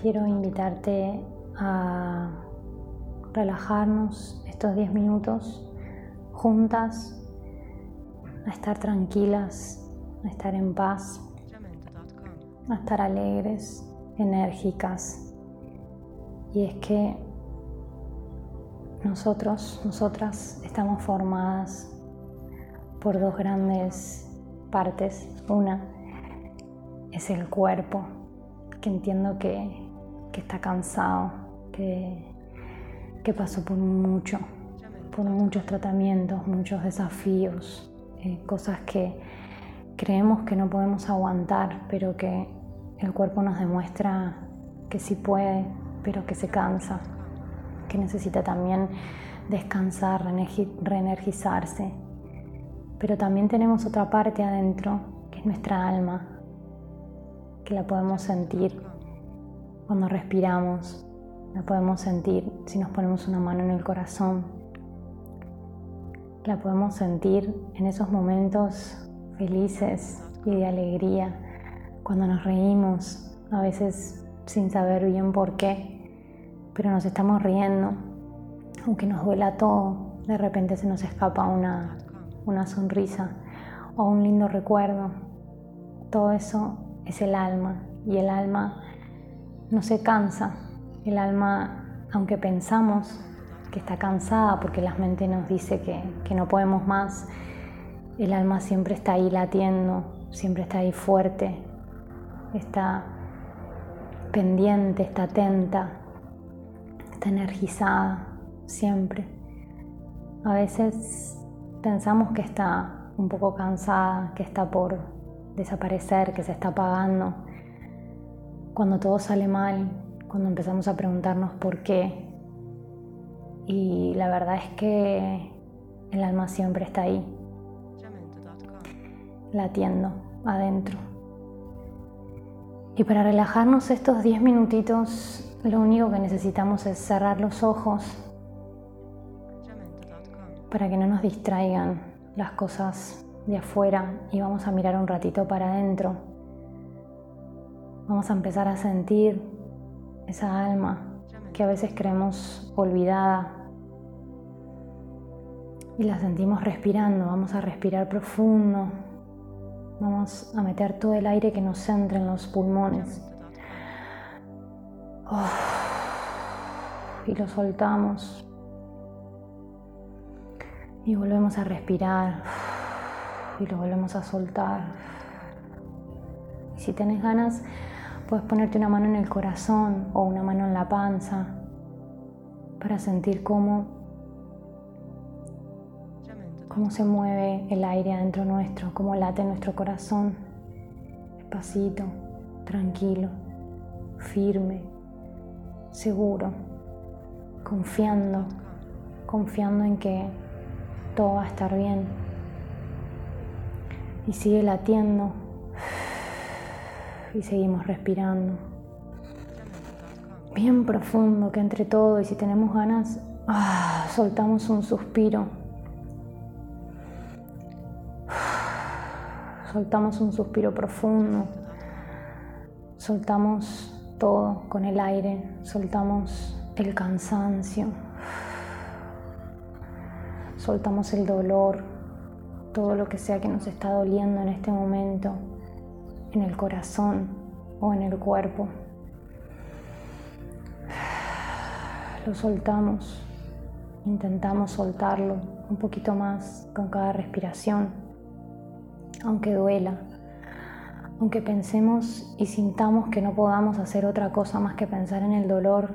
quiero invitarte a relajarnos estos 10 minutos juntas, a estar tranquilas, a estar en paz, a estar alegres, enérgicas. Y es que nosotros, nosotras estamos formadas por dos grandes partes. Una es el cuerpo, que entiendo que, está cansado, que, que, pasó por mucho, por muchos tratamientos, muchos desafíos, eh, cosas que creemos que no podemos aguantar, pero que el cuerpo nos demuestra que sí puede, pero que se cansa, que necesita también descansar, reenergizarse. Pero también tenemos otra parte adentro, que es nuestra alma, que la podemos sentir cuando respiramos, la podemos sentir si nos ponemos una mano en el corazón, la podemos sentir en esos momentos felices y de alegría, cuando nos reímos, a veces sin saber bien por qué, pero nos estamos riendo, aunque nos duela todo, de repente se nos escapa una, una sonrisa o un lindo recuerdo. Todo eso es el alma y el alma no se cansa. El alma, aunque pensamos que está cansada porque la mente nos dice que, que no podemos más, el alma siempre está ahí latiendo, siempre está ahí fuerte, está pendiente, está atenta, está energizada, siempre. A veces pensamos que está un poco cansada, que está por desaparecer, que se está apagando, cuando todo sale mal, cuando empezamos a preguntarnos por qué. Y la verdad es que el alma siempre está ahí, latiendo adentro. Y para relajarnos estos 10 minutitos, lo único que necesitamos es cerrar los ojos para que no nos distraigan las cosas de afuera y vamos a mirar un ratito para adentro. Vamos a empezar a sentir esa alma que a veces creemos olvidada y la sentimos respirando. Vamos a respirar profundo. Vamos a meter todo el aire que nos entra en los pulmones. y lo soltamos. Y volvemos a respirar y lo volvemos a soltar. si tienes ganas, puedes ponerte una mano en el corazón o una mano en la panza para sentir cómo, cómo se mueve el aire adentro nuestro, cómo late nuestro corazón, despacito, tranquilo, firme, seguro, confiando, confiando en que todo va a estar bien. Y sigue latiendo y seguimos respirando. Bien profundo que entre todo y si tenemos ganas, ah, soltamos un suspiro. Soltamos un suspiro profundo. Soltamos todo con el aire. Soltamos el cansancio. Soltamos el dolor todo lo que sea que nos está doliendo en este momento, en el corazón o en el cuerpo. Lo soltamos, intentamos soltarlo un poquito más con cada respiración, aunque duela, aunque pensemos y sintamos que no podamos hacer otra cosa más que pensar en el dolor,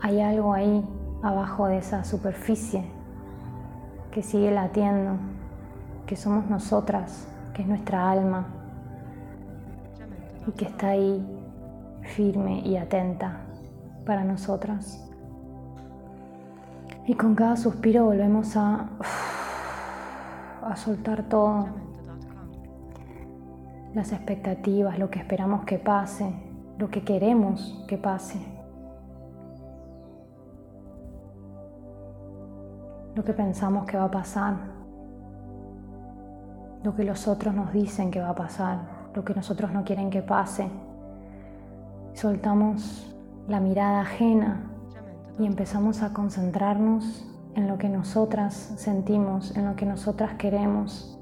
hay algo ahí abajo de esa superficie que sigue latiendo, que somos nosotras, que es nuestra alma y que está ahí firme y atenta para nosotras. Y con cada suspiro volvemos a, a soltar todo, las expectativas, lo que esperamos que pase, lo que queremos que pase. lo que pensamos que va a pasar, lo que los otros nos dicen que va a pasar, lo que nosotros no quieren que pase, Soltamos la mirada ajena y empezamos a concentrarnos en lo que nosotras sentimos, en lo que nosotras queremos,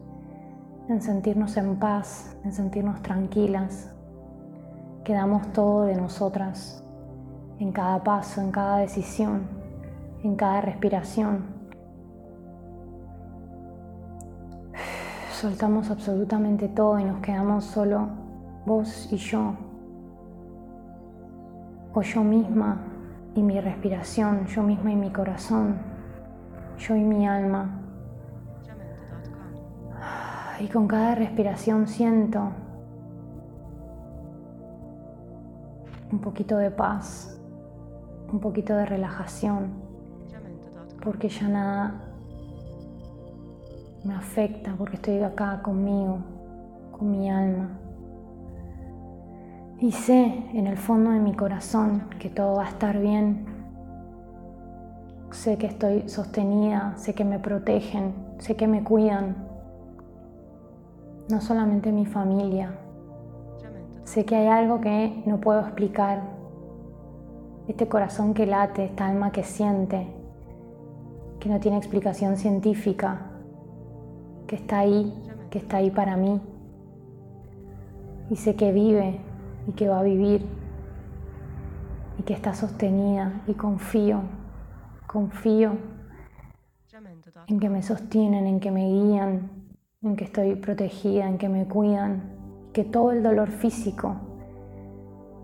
en sentirnos en paz, en sentirnos tranquilas, que damos todo de nosotras en cada paso, en cada decisión, en cada respiración. Soltamos absolutamente todo y nos quedamos solo vos y yo, o yo misma y mi respiración, yo misma y mi corazón, yo y mi alma. Y con cada respiración siento un poquito de paz, un poquito de relajación, porque ya nada me afecta, porque estoy acá conmigo, con mi alma. Y sé en el fondo de mi corazón que todo va a estar bien. Sé que estoy sostenida, sé que me protegen, sé que me cuidan. No solamente mi familia. Sé que hay algo que no puedo explicar. Este corazón que late, esta alma que siente, que no tiene explicación científica, que está ahí, que está ahí para mí. Y sé que vive y que va a vivir y que está sostenida y confío, confío en que me sostienen, en que me guían, en que estoy protegida, en que me cuidan, que todo el dolor físico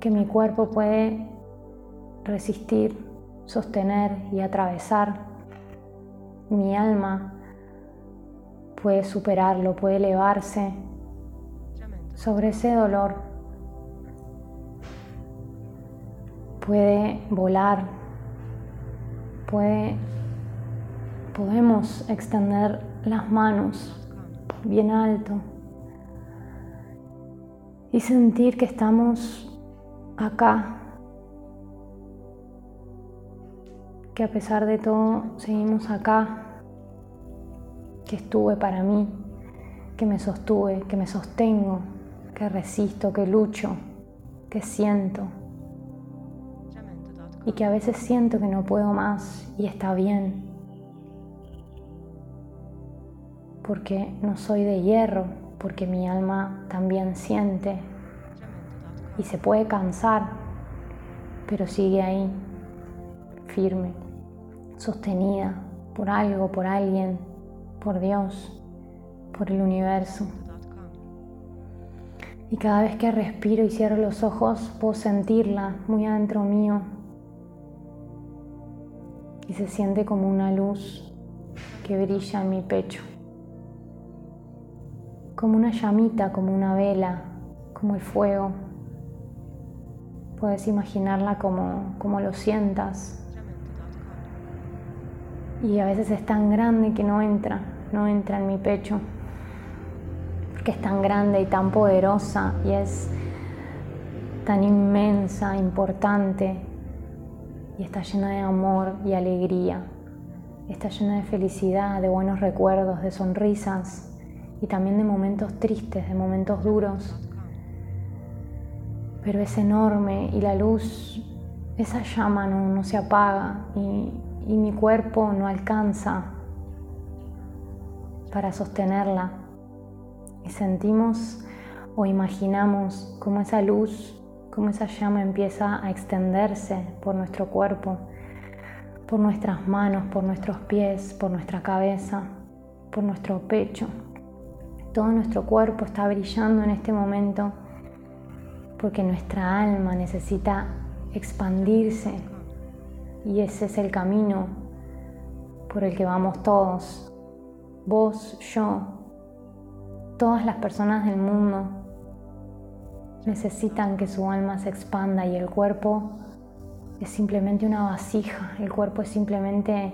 que mi cuerpo puede resistir, sostener y atravesar, mi alma puede superarlo, puede elevarse sobre ese dolor. Puede volar, puede, podemos extender las manos bien alto y sentir que estamos acá, que a pesar de todo seguimos acá, que estuve para mí, que me sostuve, que me sostengo, que resisto, que lucho, que siento y que a veces siento que no puedo más y está bien. Porque no soy de hierro, porque mi alma también siente y se puede cansar, pero sigue ahí, firme, sostenida por algo, por alguien, por Dios, por el universo. Y cada vez que respiro y cierro los ojos, puedo sentirla muy adentro mío, y se siente como una luz que brilla en mi pecho, como una llamita, como una vela, como el fuego. Puedes imaginarla como, como lo sientas. Y a veces es tan grande que no entra, no entra en mi pecho, porque es tan grande y tan poderosa y es tan inmensa, importante, y está llena de amor y alegría. Está llena de felicidad, de buenos recuerdos, de sonrisas y también de momentos tristes, de momentos duros. Pero es enorme y la luz, esa llama no, se apaga y, y mi cuerpo no alcanza para sostenerla. Y sentimos o imaginamos como esa luz cómo esa llama empieza a extenderse por nuestro cuerpo, por nuestras manos, por nuestros pies, por nuestra cabeza, por nuestro pecho. Todo nuestro cuerpo está brillando en este momento porque nuestra alma necesita expandirse y ese es el camino por el que vamos todos, vos, yo, todas las personas del mundo necesitan que su alma se expanda y el cuerpo es simplemente una vasija, el cuerpo es simplemente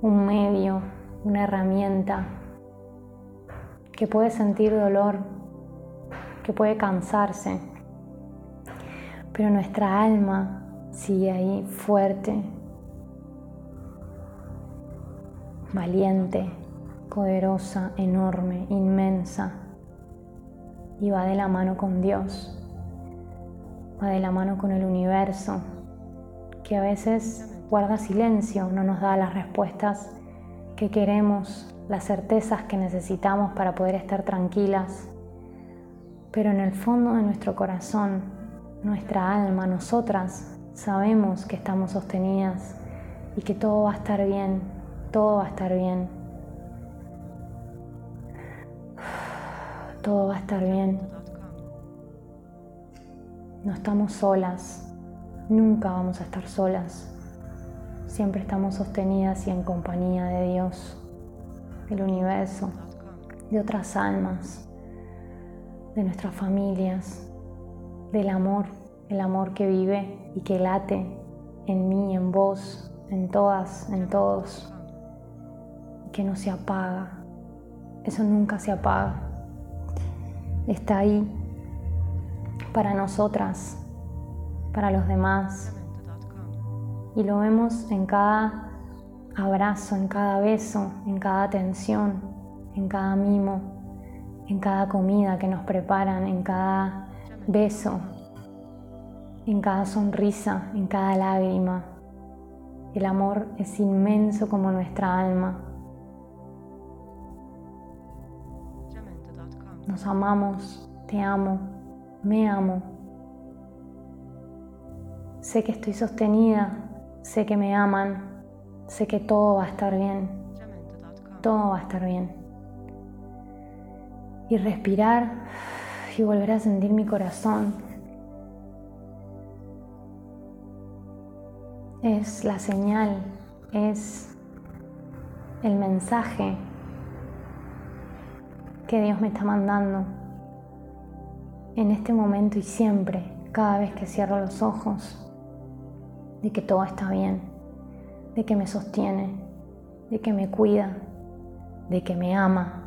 un medio, una herramienta que puede sentir dolor, que puede cansarse, pero nuestra alma sigue ahí fuerte, valiente, poderosa, enorme, inmensa y va de la mano con Dios. va de la mano con el universo, que a veces guarda silencio, no nos da las respuestas que queremos, las certezas que necesitamos para poder estar tranquilas. Pero en el fondo de nuestro corazón, nuestra alma, nosotras sabemos que estamos sostenidas y que todo va a estar bien, todo va a estar bien. Todo va a estar bien. No estamos solas, nunca vamos a estar solas. Siempre estamos sostenidas y en compañía de Dios, del universo, de otras almas, de nuestras familias, del amor, el amor que vive y que late en mí, en vos, en todas, en todos, que no se apaga. Eso nunca se apaga. Está ahí para nosotras, para los demás. Y lo vemos en cada abrazo, en cada beso, en cada atención, en cada mimo, en cada comida que nos preparan, en cada beso, en cada sonrisa, en cada lágrima. El amor es inmenso como nuestra alma. Nos amamos, te amo, me amo. Sé que estoy sostenida, sé que me aman, sé que todo va a estar bien, todo va a estar bien. Y respirar y volver a sentir mi corazón. Es la señal, es el mensaje que Dios me está mandando en este momento y siempre, cada vez que cierro los ojos, de que todo está bien, de que me sostiene, de que me cuida, de que me ama,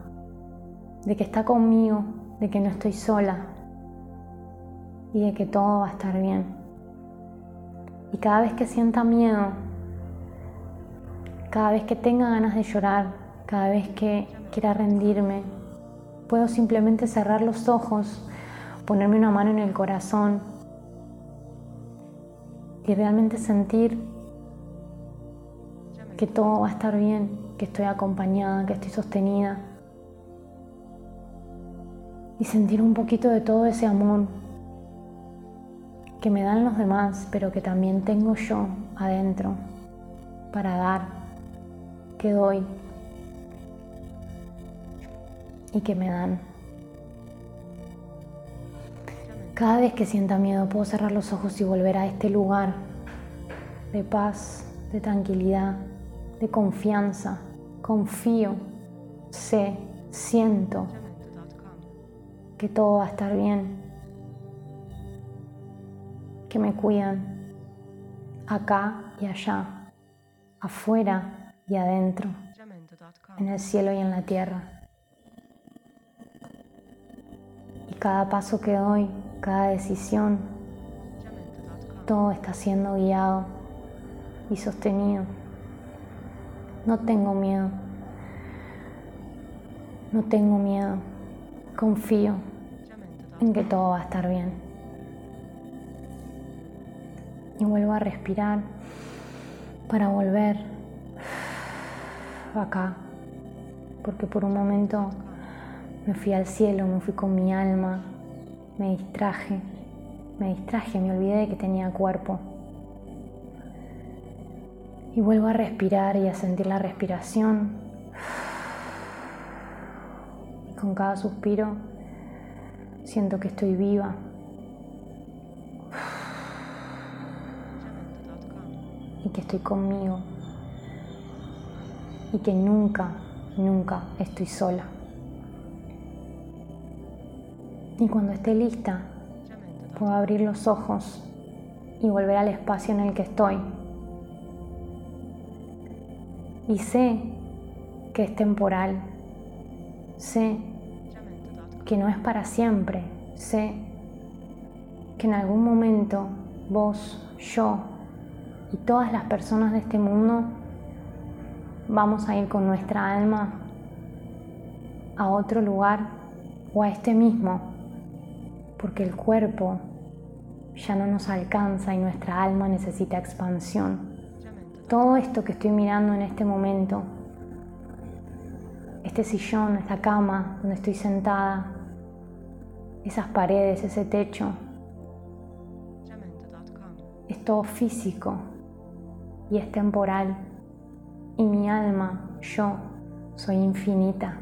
de que está conmigo, de que no estoy sola y de que todo va a estar bien. Y cada vez que sienta miedo, cada vez que tenga ganas de llorar, cada vez que quiera rendirme, puedo simplemente cerrar los ojos, ponerme una mano en el corazón y realmente sentir que todo va a estar bien, que estoy acompañada, que estoy sostenida. Y sentir un poquito de todo ese amor que me dan los demás, pero que también tengo yo adentro para dar, que doy y que me dan. Cada vez que sienta miedo puedo cerrar los ojos y volver a este lugar de paz, de tranquilidad, de confianza. Confío, sé, siento que todo va a estar bien, que me cuidan acá y allá, afuera y adentro, en el cielo y en la tierra. cada paso que doy, cada decisión, todo está siendo guiado y sostenido. No tengo miedo. No tengo miedo. Confío en que todo va a estar bien. Y vuelvo a respirar para volver acá. Porque por un momento me fui al cielo, me fui con mi alma, me distraje, me distraje, me olvidé de que tenía cuerpo. Y vuelvo a respirar y a sentir la respiración. Y con cada suspiro siento que estoy viva. Que estoy conmigo. Y que nunca, nunca estoy sola. Y cuando esté lista, puedo abrir los ojos y volver al espacio en el que estoy. Y sé que es temporal. Sé que no es para siempre. Sé que en algún momento vos, yo y todas las personas de este mundo vamos a ir con nuestra alma a otro lugar o a este mismo porque el cuerpo ya no nos alcanza y nuestra alma necesita expansión. Todo esto que estoy mirando en este momento, este sillón, esta cama donde estoy sentada, esas paredes, ese techo, es todo físico y es temporal. Y mi alma, yo, soy infinita.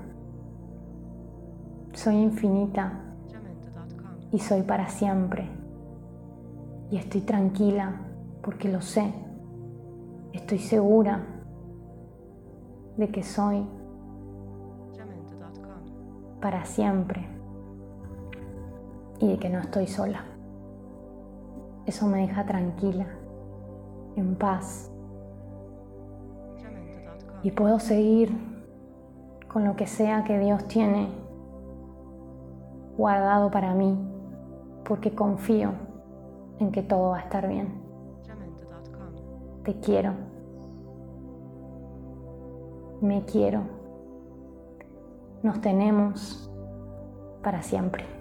Soy infinita y soy para siempre. Y estoy tranquila porque lo sé. Estoy segura de que soy para siempre y de que no estoy sola. Eso me deja tranquila, en paz. Y puedo seguir con lo que sea que Dios tiene guardado para mí, porque confío en que todo va a estar bien. Te quiero. Me quiero. Nos tenemos para siempre.